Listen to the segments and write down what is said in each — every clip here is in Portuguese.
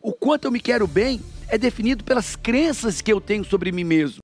O quanto eu me quero bem é definido pelas crenças que eu tenho sobre mim mesmo.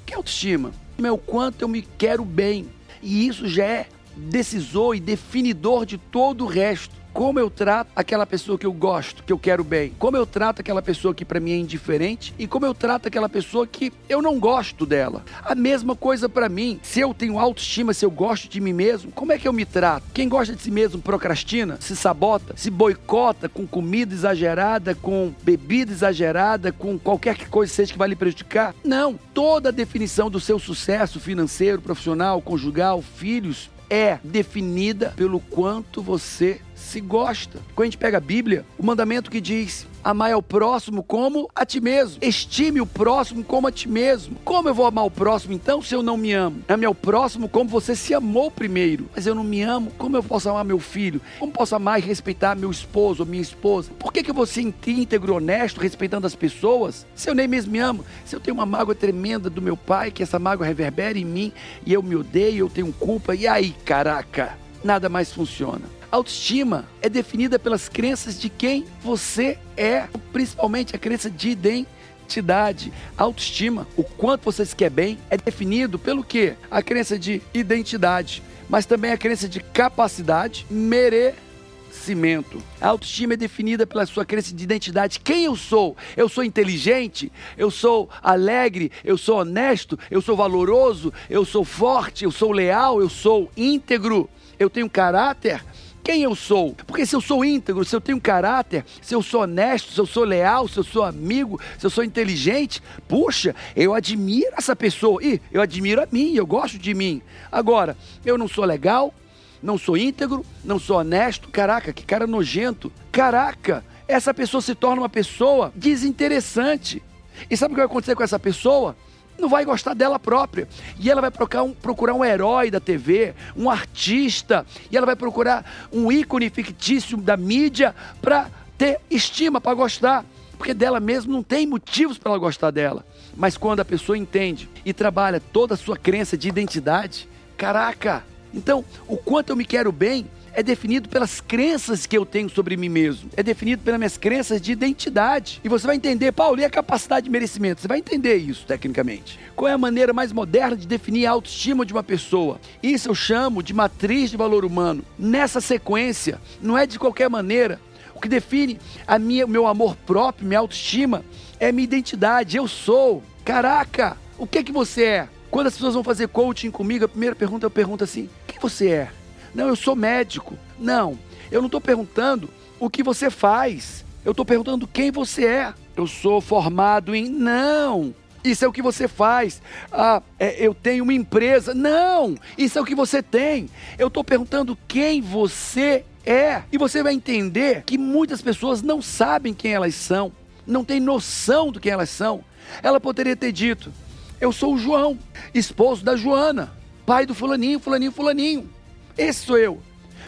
O que é autoestima? É o quanto eu me quero bem. E isso já é decisor e definidor de todo o resto como eu trato aquela pessoa que eu gosto, que eu quero bem, como eu trato aquela pessoa que para mim é indiferente e como eu trato aquela pessoa que eu não gosto dela. A mesma coisa para mim. Se eu tenho autoestima, se eu gosto de mim mesmo, como é que eu me trato? Quem gosta de si mesmo procrastina, se sabota, se boicota com comida exagerada, com bebida exagerada, com qualquer coisa seja que vai lhe prejudicar? Não. Toda a definição do seu sucesso financeiro, profissional, conjugal, filhos, é definida pelo quanto você se gosta. Quando a gente pega a Bíblia, o mandamento que diz: amar ao próximo como a ti mesmo. Estime o próximo como a ti mesmo. Como eu vou amar o próximo então se eu não me amo? Ame ao próximo como você se amou primeiro. Mas eu não me amo, como eu posso amar meu filho? Como posso amar e respeitar meu esposo ou minha esposa? Por que, que eu vou ser íntegro, honesto, respeitando as pessoas? Se eu nem mesmo me amo, se eu tenho uma mágoa tremenda do meu pai, que essa mágoa reverbera em mim e eu me odeio, eu tenho culpa, e aí, caraca, nada mais funciona. Autoestima é definida pelas crenças de quem você é, principalmente a crença de identidade. Autoestima, o quanto você se quer bem, é definido pelo que? A crença de identidade, mas também a crença de capacidade, merecimento. A autoestima é definida pela sua crença de identidade. Quem eu sou? Eu sou inteligente? Eu sou alegre? Eu sou honesto? Eu sou valoroso? Eu sou forte? Eu sou leal? Eu sou íntegro? Eu tenho caráter? Quem eu sou. Porque se eu sou íntegro, se eu tenho caráter, se eu sou honesto, se eu sou leal, se eu sou amigo, se eu sou inteligente, puxa, eu admiro essa pessoa. E eu admiro a mim, eu gosto de mim. Agora, eu não sou legal, não sou íntegro, não sou honesto. Caraca, que cara nojento. Caraca, essa pessoa se torna uma pessoa desinteressante. E sabe o que vai acontecer com essa pessoa? Não vai gostar dela própria. E ela vai procurar um, procurar um herói da TV, um artista, e ela vai procurar um ícone fictício da mídia para ter estima, para gostar. Porque dela mesmo não tem motivos para ela gostar dela. Mas quando a pessoa entende e trabalha toda a sua crença de identidade, caraca! Então, o quanto eu me quero bem é definido pelas crenças que eu tenho sobre mim mesmo. É definido pelas minhas crenças de identidade. E você vai entender, Paulo, e a capacidade de merecimento? Você vai entender isso tecnicamente. Qual é a maneira mais moderna de definir a autoestima de uma pessoa? Isso eu chamo de matriz de valor humano. Nessa sequência, não é de qualquer maneira. O que define a minha, o meu amor próprio, minha autoestima, é minha identidade. Eu sou. Caraca, o que é que você é? Quando as pessoas vão fazer coaching comigo, a primeira pergunta eu pergunto assim: quem você é? Não, eu sou médico. Não, eu não estou perguntando o que você faz. Eu estou perguntando quem você é. Eu sou formado em. Não! Isso é o que você faz. Ah, é, eu tenho uma empresa. Não! Isso é o que você tem. Eu estou perguntando quem você é. E você vai entender que muitas pessoas não sabem quem elas são, não têm noção do que elas são. Ela poderia ter dito: Eu sou o João, esposo da Joana, pai do Fulaninho, Fulaninho, Fulaninho. Esse sou eu.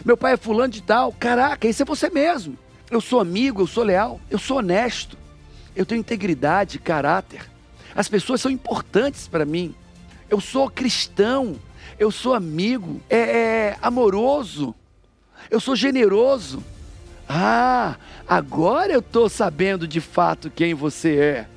Meu pai é fulano de tal. Caraca, esse é você mesmo. Eu sou amigo, eu sou leal, eu sou honesto. Eu tenho integridade, caráter. As pessoas são importantes para mim. Eu sou cristão, eu sou amigo, é, é amoroso, eu sou generoso. Ah, agora eu estou sabendo de fato quem você é.